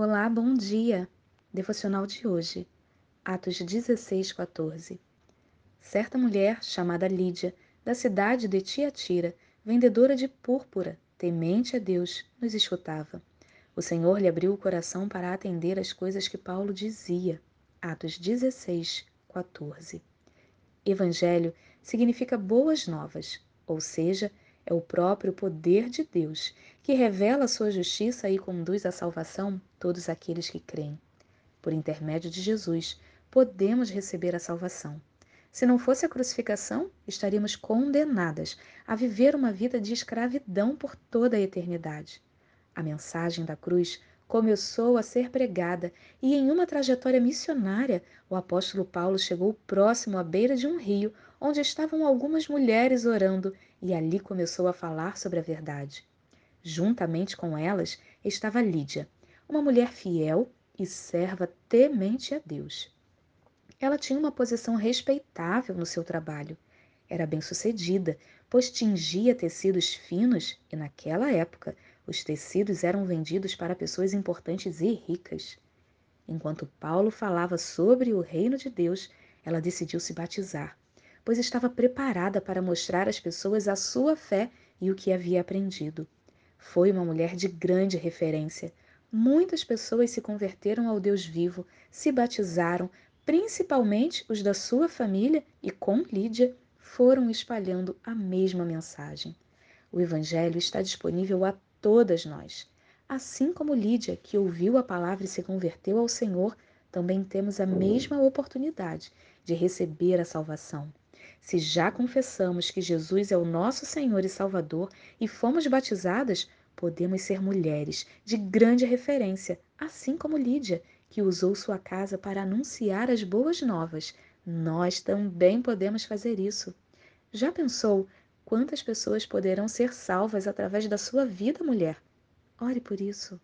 Olá, bom dia! Devocional de hoje, Atos 16, 14. Certa mulher, chamada Lídia, da cidade de Tiatira, vendedora de púrpura, temente a Deus, nos escutava. O Senhor lhe abriu o coração para atender às coisas que Paulo dizia. Atos 16, 14. Evangelho significa boas novas, ou seja, é o próprio poder de Deus que revela a sua justiça e conduz à salvação todos aqueles que creem. Por intermédio de Jesus, podemos receber a salvação. Se não fosse a crucificação, estaríamos condenadas a viver uma vida de escravidão por toda a eternidade. A mensagem da cruz começou a ser pregada e, em uma trajetória missionária, o apóstolo Paulo chegou próximo à beira de um rio onde estavam algumas mulheres orando e ali começou a falar sobre a verdade. Juntamente com elas estava Lídia, uma mulher fiel e serva temente a Deus. Ela tinha uma posição respeitável no seu trabalho. Era bem-sucedida, pois tingia tecidos finos e, naquela época, os tecidos eram vendidos para pessoas importantes e ricas. Enquanto Paulo falava sobre o reino de Deus, ela decidiu se batizar, pois estava preparada para mostrar às pessoas a sua fé e o que havia aprendido. Foi uma mulher de grande referência. Muitas pessoas se converteram ao Deus vivo, se batizaram, principalmente os da sua família, e com Lídia foram espalhando a mesma mensagem. O Evangelho está disponível a todas nós. Assim como Lídia, que ouviu a palavra e se converteu ao Senhor, também temos a mesma oportunidade de receber a salvação. Se já confessamos que Jesus é o nosso Senhor e Salvador e fomos batizadas, podemos ser mulheres de grande referência, assim como Lídia, que usou sua casa para anunciar as boas novas. Nós também podemos fazer isso. Já pensou Quantas pessoas poderão ser salvas através da sua vida, mulher? Ore por isso.